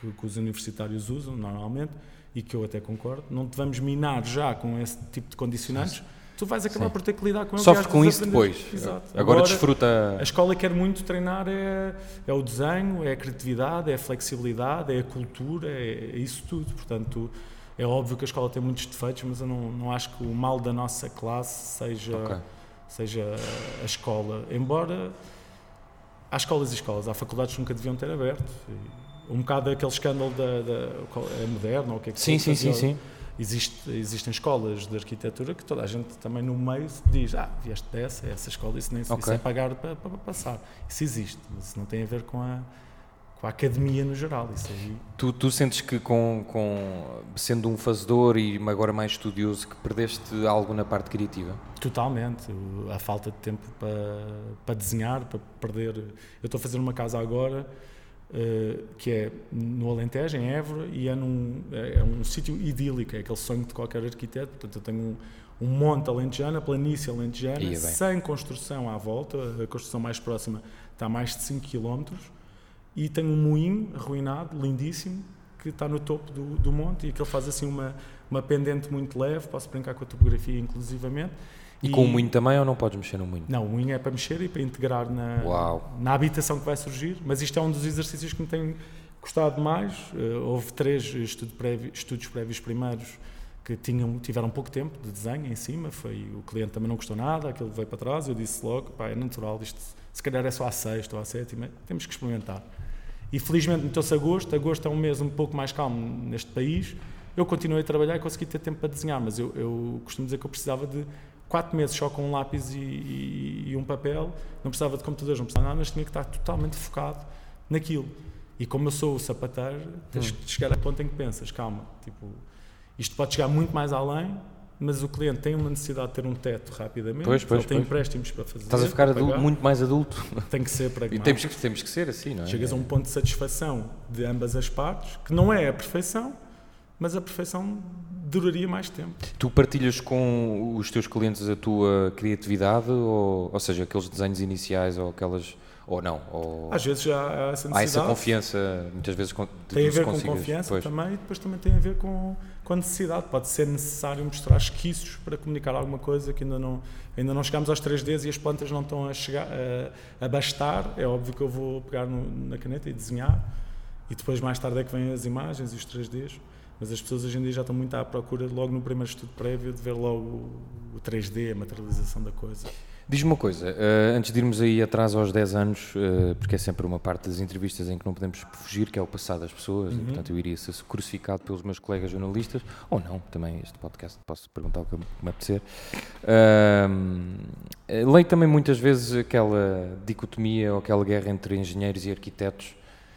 que, que os universitários usam normalmente e que eu até concordo, não te vamos minar já com esse tipo de condicionantes tu vais acabar Sim. por ter que lidar com ele. Sofre com isso depois. Exato. Agora, Agora, desfruta. A escola quer muito treinar é, é o desenho, é a criatividade, é a flexibilidade, é a cultura, é, é isso tudo. Portanto, é óbvio que a escola tem muitos defeitos, mas eu não, não acho que o mal da nossa classe seja, okay. seja a escola. Embora há escolas e escolas, há faculdades que nunca deviam ter aberto. Um bocado aquele escândalo da, da é moderno, ou o que é que Sim, sim, sim, sim. Existe, existem escolas de arquitetura que toda a gente também no meio diz ah, vieste dessa, essa escola, isso nem okay. isso é pagar para, para, passar. Isso existe, mas isso não tem a ver com a, com a academia no geral. Isso aí. Tu, tu sentes que, com, com, sendo um fazedor e agora mais estudioso, que perdeste algo na parte criativa? Totalmente. A falta de tempo para, para desenhar, para perder. Eu estou a fazer uma casa agora. Uh, que é no Alentejo, em Évora, e é, num, é, é um sítio idílico, é aquele sonho de qualquer arquiteto. Portanto, eu tenho um, um monte alentejano, a planície alentejana, sem construção à volta, a construção mais próxima está a mais de 5 km, e tem um moinho arruinado, lindíssimo, que está no topo do, do monte e que ele faz assim uma, uma pendente muito leve, posso brincar com a topografia inclusivamente. E, e com o moinho também ou não podes mexer no moinho? Não, o moinho é para mexer e para integrar na, Uau. na habitação que vai surgir, mas isto é um dos exercícios que me tem gostado mais. Uh, houve três estudo prévio, estudos prévios primeiros que tinham, tiveram pouco tempo de desenho em cima, foi, o cliente também não gostou nada, aquilo veio para trás, eu disse logo, pá, é natural, isto se calhar é só à sexta ou à sétima, temos que experimentar. E felizmente meteu-se agosto, agosto é um mês um pouco mais calmo neste país, eu continuei a trabalhar e consegui ter tempo para desenhar, mas eu, eu costumo dizer que eu precisava de quatro meses só com um lápis e, e, e um papel, não precisava de computadores, não precisava de nada, mas tinha que estar totalmente focado naquilo. E como eu sou o sapateiro, tens hum. que chegar a ponto em que pensas, calma, tipo, isto pode chegar muito mais além, mas o cliente tem uma necessidade de ter um teto rapidamente, pois, pois, ele tem pois. empréstimos para fazer. Estás a ficar adulto, muito mais adulto. Tem que ser para E temos que, temos que ser assim, não é? Chegas a um ponto de satisfação de ambas as partes, que não é a perfeição, mas a perfeição duraria mais tempo. Tu partilhas com os teus clientes a tua criatividade, ou, ou seja, aqueles desenhos iniciais ou aquelas ou não? Ou... Às vezes já há essa necessidade. Há essa confiança, muitas vezes Tem a ver com confiança também e depois também tem a ver com, com a necessidade. Pode ser necessário mostrar esquiços para comunicar alguma coisa que ainda não, ainda não chegamos aos 3Ds e as plantas não estão a, chegar, a, a bastar. É óbvio que eu vou pegar no, na caneta e desenhar e depois mais tarde é que vêm as imagens e os 3Ds. Mas as pessoas hoje em dia já estão muito à procura, logo no primeiro estudo prévio, de ver logo o 3D, a materialização da coisa. Diz-me uma coisa, uh, antes de irmos aí atrás aos 10 anos, uh, porque é sempre uma parte das entrevistas em que não podemos fugir, que é o passado das pessoas, uhum. e, portanto eu iria ser crucificado pelos meus colegas jornalistas, ou não, também este podcast posso perguntar o que me apetecer. Uh, leio também muitas vezes aquela dicotomia ou aquela guerra entre engenheiros e arquitetos.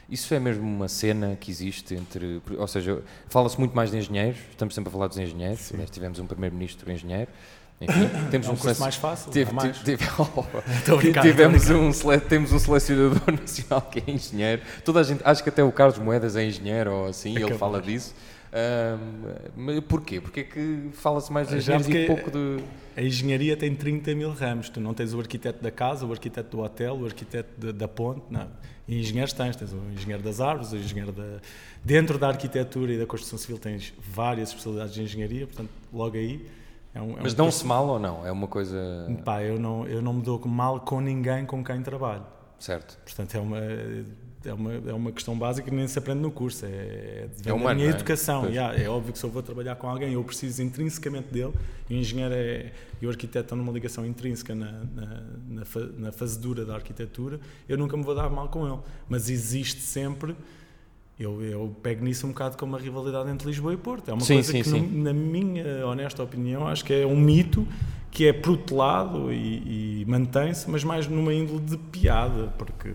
Isso é mesmo uma cena que existe entre. Ou seja, fala-se muito mais de engenheiros, estamos sempre a falar dos engenheiros, Sim. tivemos um primeiro-ministro engenheiro. Enfim, temos é um, um curso mais fácil. Tive, mais. Tive, oh, tivemos um, sele, temos um selecionador nacional que é engenheiro. Toda a gente, acho que até o Carlos Moedas é engenheiro ou assim, ele fala disso. Um, porquê? Porque é que fala-se mais de engenheiros e pouco de. A engenharia tem 30 mil ramos. Tu não tens o arquiteto da casa, o arquiteto do hotel, o arquiteto de, da ponte. Não. E engenheiros tens. Tens o engenheiro das árvores, o engenheiro da. Dentro da arquitetura e da construção civil tens várias especialidades de engenharia, portanto, logo aí é um, é Mas dão-se mal ou não? É uma coisa. Pá, eu não, eu não me dou mal com ninguém com quem trabalho. Certo. Portanto, é uma, é uma, é uma questão básica que nem se aprende no curso. É, é, é humano, a minha é? educação. Yeah, é óbvio que se eu vou trabalhar com alguém, eu preciso intrinsecamente dele. o engenheiro é, e o arquiteto estão numa ligação intrínseca na, na, na, na fazedura da arquitetura. Eu nunca me vou dar mal com ele. Mas existe sempre eu, eu pego nisso um bocado como uma rivalidade entre Lisboa e Porto. É uma sim, coisa sim, que, sim. na minha honesta opinião, acho que é um mito que é protelado e, e mantém-se, mas mais numa índole de piada, porque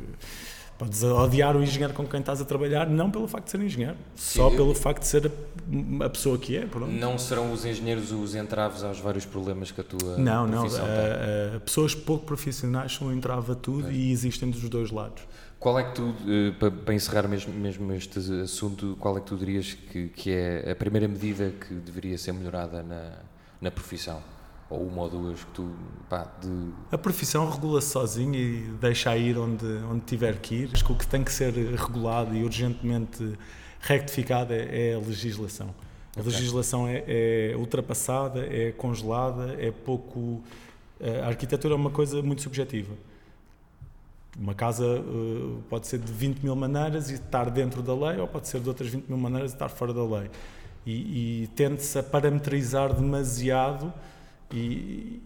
podes odiar o engenheiro com quem estás a trabalhar, não pelo facto de ser engenheiro, só pelo facto de ser a, a pessoa que é. Pronto. Não serão os engenheiros os entraves aos vários problemas que a tua não, profissão não, tem? Não, pessoas pouco profissionais são entrave a tudo é. e existem dos dois lados. Qual é que tu, eh, para encerrar mesmo, mesmo este assunto, qual é que tu dirias que, que é a primeira medida que deveria ser melhorada na, na profissão? Ou uma ou duas que tu, pá, de... A profissão regula-se sozinha e deixa ir onde, onde tiver que ir. Acho que o que tem que ser regulado e urgentemente rectificado é, é a legislação. A okay. legislação é, é ultrapassada, é congelada, é pouco... A arquitetura é uma coisa muito subjetiva uma casa uh, pode ser de 20 mil maneiras e estar dentro da lei, ou pode ser de outras 20 mil maneiras e estar fora da lei. E, e tende-se a parametrizar demasiado e,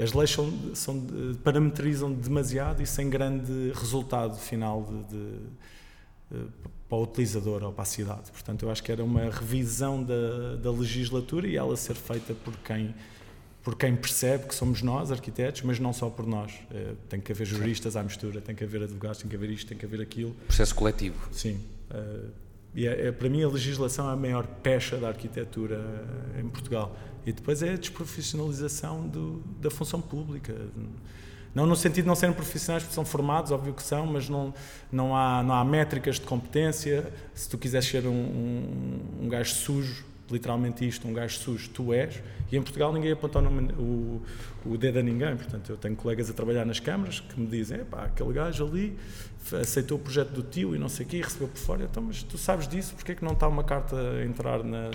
as leis são, são, parametrizam demasiado e sem grande resultado final de, de, de, para o utilizador ou para a cidade. Portanto, eu acho que era uma revisão da, da legislatura e ela ser feita por quem por quem percebe que somos nós, arquitetos, mas não só por nós. Uh, tem que haver juristas à mistura, tem que haver advogados, tem que haver isto, tem que haver aquilo. Processo coletivo. Sim. E é, é, para mim a legislação é a maior pecha da arquitetura em Portugal. E depois é a desprofissionalização do, da função pública. Não no sentido de não serem profissionais, porque são formados, óbvio que são, mas não, não, há, não há métricas de competência. Se tu quiseres ser um, um, um gajo sujo, literalmente isto, um gajo sujo, tu és. E em Portugal ninguém aponta o, o, dedo a ninguém. Portanto, eu tenho colegas a trabalhar nas câmaras que me dizem: pá, aquele gajo ali aceitou o projeto do tio e não sei o quê, e recebeu por fora. Então, mas tu sabes disso, porque é que não está uma carta a entrar na,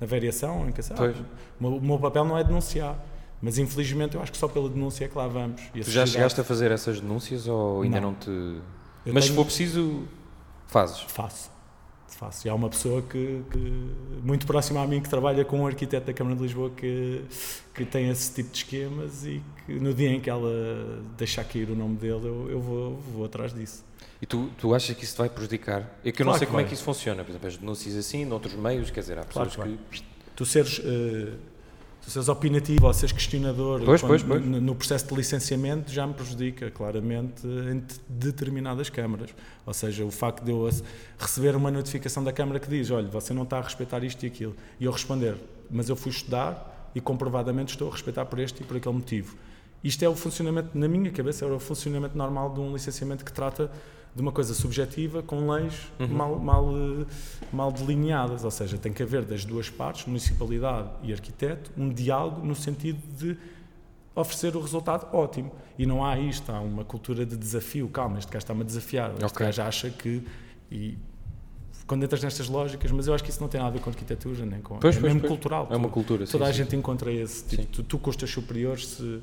na, variação? Em que, ah, o meu papel não é denunciar. Mas infelizmente eu acho que só pela denúncia é que lá vamos. E tu já chegaste a fazer essas denúncias ou ainda não, não te. Eu Mas tenho... se for preciso, fazes? Faço. Faço. E há uma pessoa que, que, muito próxima a mim que trabalha com um arquiteto da Câmara de Lisboa que, que tem esse tipo de esquemas e que no dia em que ela deixar cair o nome dele eu, eu vou, vou atrás disso. E tu, tu achas que isso vai prejudicar? É que eu claro não sei como vai. é que isso funciona. Por exemplo, as denúncias assim, noutros meios, quer dizer, há pessoas claro que. que... Tu seres. Uh, se seres opinativo ou seres questionador pois, pois, pois. No, no, processo de licenciamento já me prejudica claramente em determinadas câmaras. Ou seja, o facto de eu receber uma notificação da câmara que diz: olha, você não está a respeitar isto e aquilo, e eu responder, mas eu fui estudar e comprovadamente estou a respeitar por este e por aquele motivo. Isto é o funcionamento, na minha cabeça, é o funcionamento normal de um licenciamento que trata de uma coisa subjetiva com leis uhum. mal, mal, mal delineadas. Ou seja, tem que haver das duas partes, municipalidade e arquiteto, um diálogo no sentido de oferecer o resultado ótimo. E não há isto, há uma cultura de desafio. Calma, este gajo está-me a desafiar. Este okay. gajo acha que. E, quando entras nestas lógicas, mas eu acho que isso não tem nada a ver com arquitetura, nem com. Pois, é pois, mesmo pois. cultural. É uma cultura, Toda sim, a sim. gente encontra esse. Tipo, tu, tu, com os teus superiores, se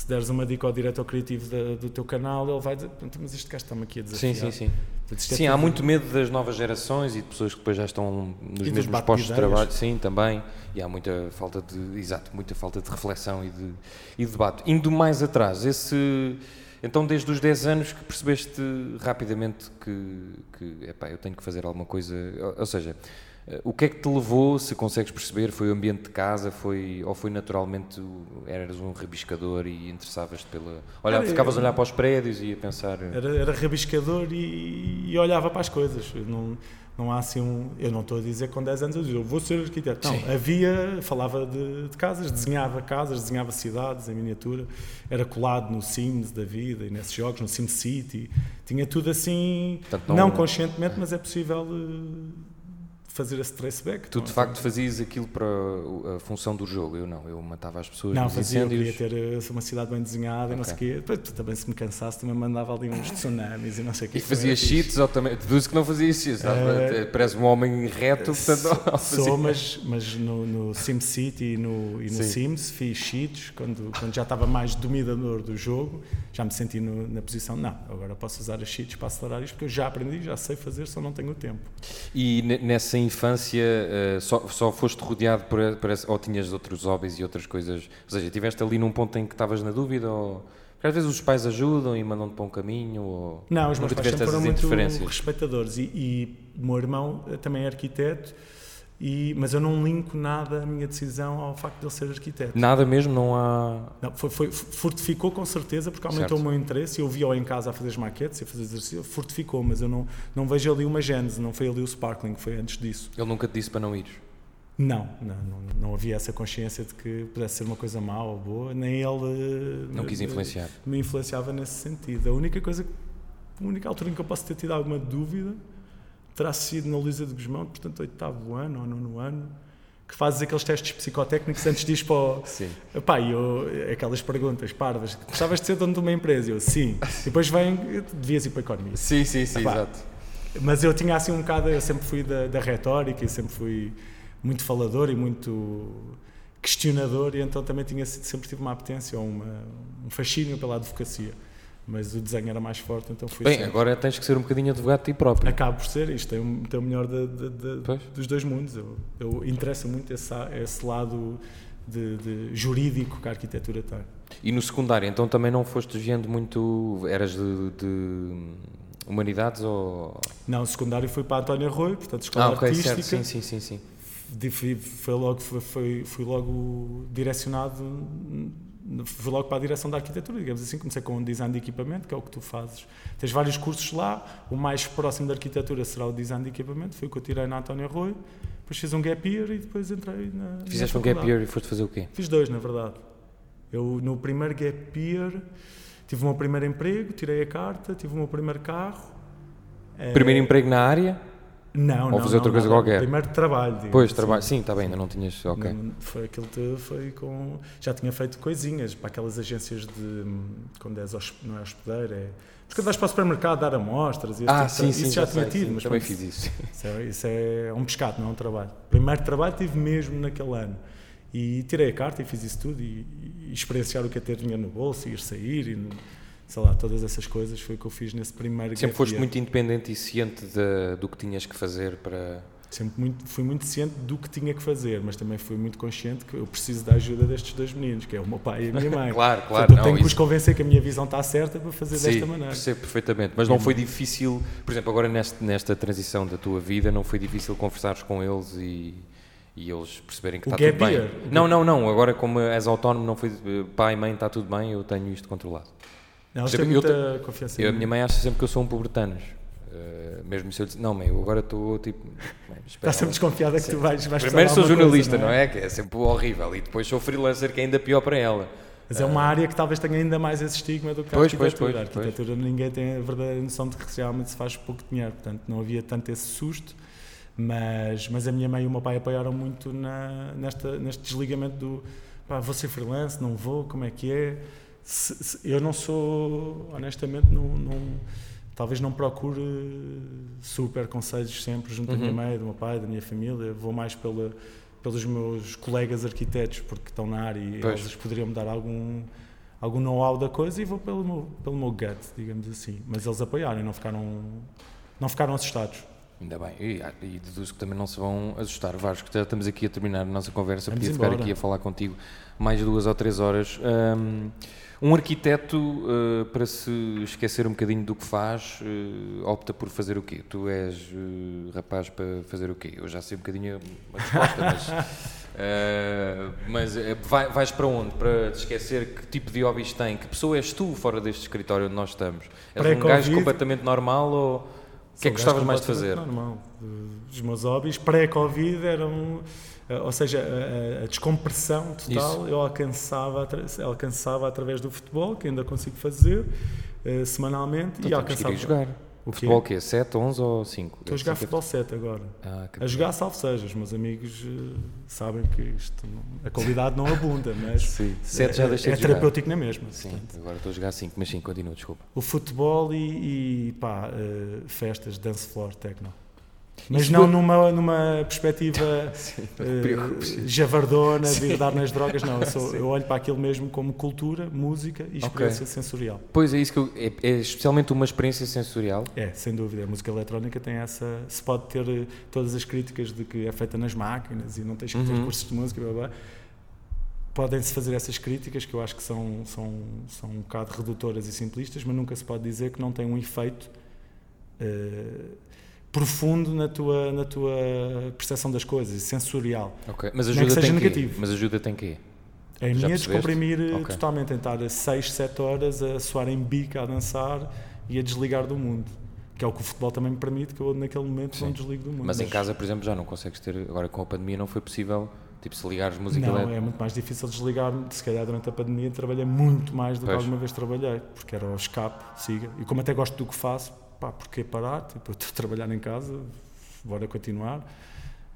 se deres uma dica ao diretor criativo da, do teu canal, ele vai dizer, mas este gajo está-me aqui a desafiar. Sim, sim, sim. Portanto, é sim, há muito medo das novas gerações e de pessoas que depois já estão nos e mesmos postos de, trabalho. Sim, também. E há muita falta de, exato, muita falta de reflexão e de, e de debate. Indo mais atrás, esse... Então, desde os 10 anos que percebeste rapidamente que, que epá, eu tenho que fazer alguma coisa, ou, ou seja, o que é que te levou, se consegues perceber, foi o ambiente de casa, foi, ou foi naturalmente, eras um rabiscador e interessavas-te pela... Olha, era, ficavas a olhar para os prédios e a pensar... Eh, era, era rabiscador e, e, olhava para as coisas, não, não há assim um... Eu não estou a dizer com 10 anos, eu, digo, vou ser arquiteto. Não, Sim. havia, falava de, de, casas, desenhava casas, desenhava cidades em miniatura, era colado no Sims da vida e nesses jogos, no SimCity, tinha tudo assim, Portanto, não, não conscientemente, mas é possível eh, fazer esse traceback. Tu de facto fazias aquilo para a função do jogo, eu não, eu matava as pessoas não, fazia, incêndios. Eu queria ter uma cidade bem desenhada okay. e não sei o quê. Depois, também se me cansasse também mandava ali uns tsunamis e não sei o quê. E fazias cheats ou também, deduzo que não fazias cheats, uh, parece um homem reto, portanto Sou, mas, mas no, no SimCity e no, e no Sims fiz cheats quando, quando já estava mais dominador do jogo, já me senti no, na posição, não, agora posso usar as cheats para acelerar isto porque eu já aprendi, já sei fazer, só não tenho tempo. E nessa infância uh, só, só foste rodeado por, por ou tinhas outros hobbies e outras coisas? Ou seja, estiveste ali num ponto em que estavas na dúvida ou... Porque às vezes os pais ajudam e mandam-te para um caminho ou... Não, os meus pais sempre foram muito respeitadores e, e meu irmão eh, também é arquiteto e, mas eu não linko nada a minha decisão ao facto de ele ser arquiteto. Nada mesmo? Não há. Não, foi, foi, fortificou com certeza, porque aumentou certo. o meu interesse. Eu vi-o em casa a fazer as maquetes e a fazer exercício, fortificou, mas eu não, não vejo ali uma gênese, não foi ali o sparkling, foi antes disso. Ele nunca te disse para não ir? Não, não, não, não, havia essa consciência de que pudesse ser uma coisa má ou boa, nem ele. Não quis influenciar. Me influenciava nesse sentido. A única coisa, a única altura em que eu posso ter tido alguma dúvida terá sido na Luísa de Guzmão, portanto, oitavo ano ou nono ano, que fazes aqueles testes psicotécnicos antes de ir para o... Sim. Epá, eu, aquelas perguntas parvas, gostavas de ser dono de uma empresa? Eu, sim. E depois vem, devias ir para a economia. Sim, sim, sim, Epá, exato. Mas eu tinha assim um bocado, eu sempre fui da, da retórica e sempre fui muito falador e muito questionador e então também tinha sempre tive uma apetência ou uma, um fascínio pela advocacia mas o desenho era mais forte, então fui Bem, sempre. agora tens que ser um bocadinho advogado de ti próprio. Acabo por ser, isto tem, tem o melhor de, de, de, dos dois mundos. Eu, eu interessa muito esse, esse lado de, jurídico que a arquitetura tem. E no secundário, então também não foste desviando muito, eras de, humanidades ou... Não, o secundário fui para a Antónia Arroio, portanto escola ah, okay, artística. Certo. Sim, sim, sim, sim. fui, foi logo, foi, foi, fui logo direcionado, fui logo para a direção da arquitetura, digamos assim. Comecei com o design de equipamento, que é o que tu fazes. Tens vários cursos lá, o mais próximo da arquitetura será o design de equipamento, foi o que eu tirei na António Arroio. Depois fiz um gap year e depois entrei na. Fizeste na um gap year e foste fazer o quê? Fiz dois, na verdade. Eu, no primeiro gap year, tive o meu primeiro emprego, tirei a carta, tive o meu primeiro carro. Primeiro é... emprego na área? Não, Ou não. fazer outra não, coisa nada. qualquer? Primeiro trabalho. digamos Pois, assim. trabalho. Sim, está bem, ainda não tinhas. Ok. Não, Foi aquilo que foi com. Já tinha feito coisinhas para aquelas agências de. Quando és não é hospedeiro, é. Mas quando vais para o supermercado dar amostras e Ah, tipo sim, sim. Isso já, tinha sei, tido, sim, mas também fiz isso. Isso é, isso é um pescado, não é um trabalho. Primeiro trabalho tive mesmo naquele ano. E tirei a carta e fiz isso tudo e, e experienciar o que é ter dinheiro no bolso, ir sair e sei lá, todas essas coisas foi o que eu fiz nesse primeiro Sempre foste muito independente e ciente de- do que tinhas que fazer para. Sempre muito, fui muito ciente do que tinha que fazer, mas também fui muito consciente que eu preciso da ajuda destes dois meninos, que é o meu pai e a minha mãe. Claro, claro, Portanto, eu não, tenho que os isso- convencer que a minha visão está certa para fazer Sim, desta maneira. percebo perfeitamente. Mas não foi difícil, por exemplo, agora neste, nesta transição da tua vida, não foi difícil conversares com eles e, e eles perceberem que O está tudo bem? year? Não, não, não. Agora, como és autónomo, não foi eh, pai, mãe, está tudo bem, eu tenho isto controlado. Não, eles Eu têm muita confiança em Eu, a minha mãe acha sempre que eu sou um pobretanos. Eh, mesmo se eu disse, não, mãe, eu agora estou tipo. Está sempre lá." desconfiada que tu vais, vais Primeiro sou jornalista, coisa, não é? Que é sempre horrível. E depois sou freelancer, que é ainda pior para ela. Mas é uma área que talvez tenha ainda mais esse estigma do que a Pois, pois, arquitetura. pois, a arquitetura ninguém tem a verdadeira noção de que realmente se faz pouco dinheiro, portanto não havia tanto esse susto, mas, mas a minha mãe e o meu pai apoiaram muito na, nesta, neste desligamento do pá, vou ser freelance, não vou, como é que é? Se- se- eu não sou, honestamente, não, não- talvez não procure super conselhos sempre junto da minha Uhum. mãe, do meu pai, da minha família, vou mais pela, pelos meus colegas arquitetos, porque estão na área e Pois. eles poderiam me dar algum, algum know-how da coisa e vou pelo meu, pelo meu gut, digamos assim. Mas eles apoiaram, não ficaram, não ficaram assustados. Ainda bem. E, ah, e deduzo que também não se vão assustar. Vasco, estamos aqui a terminar a nossa conversa. Vamos Podia ficar embora. aqui a falar contigo mais duas ou três horas. Ahm, Um, arquiteto, ah, para se esquecer um bocadinho do que faz, ah, opta por fazer o quê? Tu és ah, rapaz para fazer o quê? Eu já sei um bocadinho a resposta, mas. ah, mas vai- vais para onde? Para te esquecer que tipo de hobbies tem? Que pessoa és tu fora deste escritório onde nós estamos? És um gajo completamente normal ou. O que é que gostavas mais de fazer? Normal. Os meus hobbies pré-Covid eram, ou seja, a, descompressão total Isso. eu alcançava, alcançava através do futebol, que ainda consigo fazer eh, semanalmente, Então e alcançava. jogar. O? Futebol o quê? 7, 11 ou 5? Estou a jogar futebol 7 agora. Ah, A jogar salvo seja, os meus amigos eh, sabem que isto, não- a qualidade não abunda, mas Sim. 7 já é, deixei é de jogar. terapêutico na mesma. Sim, portanto. agora estou a jogar 5, mas sim, continua, desculpa. O futebol e, e, pá, eh, festas, dance floor, techno. Mas Isso não foi- numa, numa perspectiva eh, javardona de ir dar nas drogas, não. Eu, sou- eu olho para aquilo mesmo como cultura, música e experiência sensorial. Pois é isso que eu, é, é especialmente uma experiência sensorial. É, sem dúvida. A música eletrónica tem essa. Se pode ter eh, todas as críticas de que é feita nas máquinas e não tens que ter Uhum. cursos de música, blá, blá. Podem-se fazer essas críticas que eu acho que são, são, são um bocado redutoras e simplistas, mas nunca se pode dizer que não tem um efeito eh, profundo na tua, na tua percepção das coisas sensorial. Ok. Mas Não é que ajuda seja tem negativo. Mas ajuda tem quê? É a Já minha percebeste? descomprimir eh, Ok. totalmente, em estar 6, 7 horas a suar em bica, a dançar e a desligar do mundo. Que é o que o futebol também me permite, que eu naquele momento Sim. não desligo do mundo. Mas em casa, por exemplo, já não consegues ter. Agora com a pandemia não foi possível. Tipo, se ligares música Não, elétrica. é muito mais difícil desligar-me. Se calhar durante a pandemia trabalhei muito mais do que Pois. alguma vez trabalhei, porque era o escape, siga. E como até gosto do que faço, pá, porquê parar? Tipo, eu estou a trabalhar em casa, bora continuar.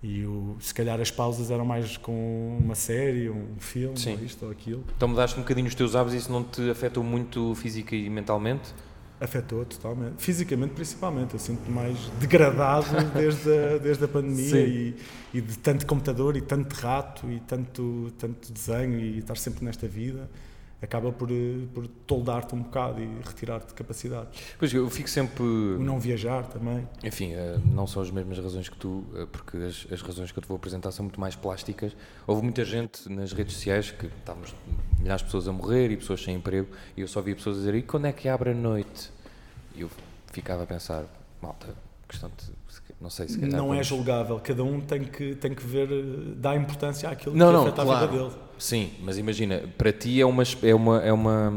E o, se calhar as pausas eram mais com uma série, um filme, Sim. ou isto ou aquilo. Então mudaste um bocadinho os teus hábitos e isso não te afetou muito física e mentalmente? Afetou totalmente. Fisicamente, principalmente. Eu sinto-me mais degradado desde a, desde a pandemia e, e de tanto computador e tanto rato e tanto, tanto desenho e estar sempre nesta vida. Acaba por, eh, por toldar-te um bocado e retirar-te capacidades. Pois eu fico sempre. O não viajar também. Enfim, eh, não são as mesmas razões que tu, eh, porque as, as razões que eu te vou apresentar são muito mais plásticas. Houve muita gente nas redes sociais que estávamos milhares de pessoas a morrer e pessoas sem emprego, e eu só via pessoas a dizer: e quando é que abre a noite? E eu ficava a pensar: malta, questão de. Não sei se calhar. não é julgável. Cada um tem que, tem que ver, eh, dar importância àquilo Não, que não, afeta a claro. vida dele. Sim, mas imagina, para ti é uma. É uma, é uma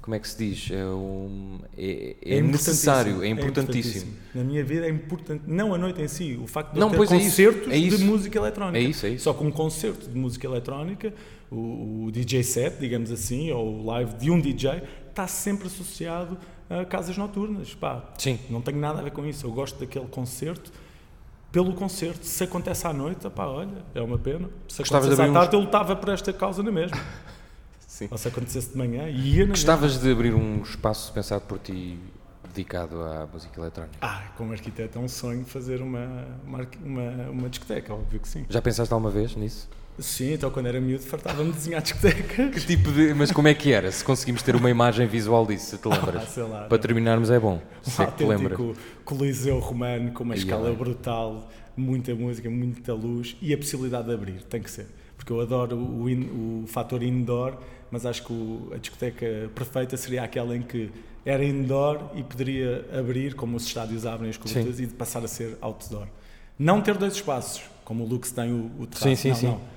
como é que se diz? É, um, é, é necessário, é importantíssimo. Na minha vida é importante. Não a noite em si, o facto de Não, eu ter é concertos é isso. de música eletrónica. É isso, é isso. Só que um concerto de música eletrónica, o, o DJ set, digamos assim, ou o live de um DJ, está sempre associado casas noturnas. Pá, Sim. não tenho nada a ver com isso. Eu gosto daquele concerto pelo concerto. Se acontece à noite, pá, olha, é uma pena. Se Gostavas acontecesse à uns- tarde, eu lutava por esta causa na mesma. Sim. Ou se acontecesse de manhã, ia na mesma. Gostavas de abrir um espaço pensado por ti dedicado à música eletrónica? Ah, como arquiteto é um sonho fazer uma, uma, uma, uma discoteca, óbvio que sim. Já pensaste alguma vez nisso? Sim, então quando era miúdo fartava-me de desenhar discotecas. Que tipo de. Mas como é que era? Se conseguimos ter uma imagem visual disso, se te lembras? Ah, sei lá. Para terminarmos é bom. Se Um é que te lembras. coliseu romano com uma Aí, escala bem. brutal, muita música, muita luz e a possibilidade de abrir, tem que ser. Porque eu adoro o, in- o fator indoor, mas acho que o- a discoteca perfeita seria aquela em que era indoor e poderia abrir, como os estádios abrem as coberturas, e passar a ser outdoor. Não ter dois espaços, como o Lux tem o, o terraço. Sim, sim, não, sim. não.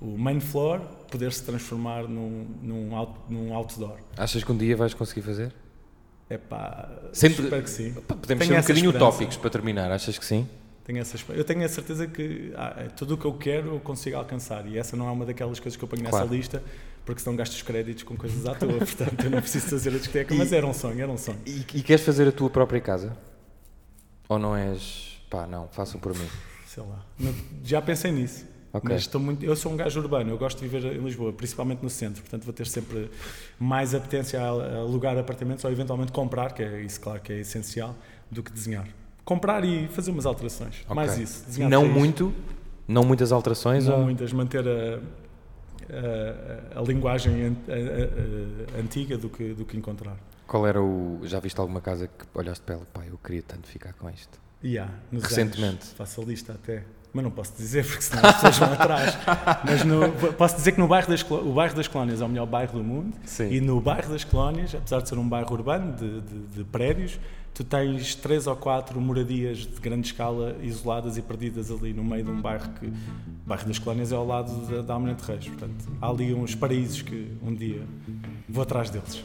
O main floor poder se transformar num, num, out, num outdoor. Achas que um dia vais conseguir fazer? É pá, Sempre- espero que sim. Podemos Tenho ser um bocadinho utópicos para terminar, achas que sim? Tenho essa, eu tenho a certeza que ah, é tudo o que eu quero eu consigo alcançar e essa não é uma daquelas coisas que eu ponho nessa Claro. lista porque senão gasto os créditos com coisas à toa, portanto eu não preciso fazer a discoteca, mas era um sonho, era um sonho. E, e queres fazer a tua própria casa? Ou não és. pá, não, façam por mim. Sei lá. Não- já pensei nisso. Ok. Mas estou muito, eu sou um gajo urbano, eu gosto de viver em Lisboa, principalmente no centro, portanto vou ter sempre mais apetência a alugar apartamentos ou eventualmente comprar, que é isso, claro que é essencial, do que desenhar. Comprar e fazer umas alterações. Ok. Mais isso. desenhar Não muito? Não muitas alterações? Não ou- muitas, manter a, a, a linguagem a- antiga do que, do que encontrar. Qual era o. Já viste alguma casa que olhaste para ela? Pá, eu queria tanto ficar com isto. Nos Recentemente. anos, faço a lista até. Mas não posso dizer porque senão as pessoas vão atrás. Mas no- posso dizer que no bairro das, o bairro das Colónias é o melhor bairro do mundo. Sim. E no bairro das Colónias, apesar de ser um bairro urbano de, de- de prédios, tu tens três ou quatro moradias de grande escala isoladas e perdidas ali no meio de um bairro que. O bairro das Colónias é ao lado da, da Almirante Reis. Portanto, há ali uns paraísos que um dia vou atrás deles.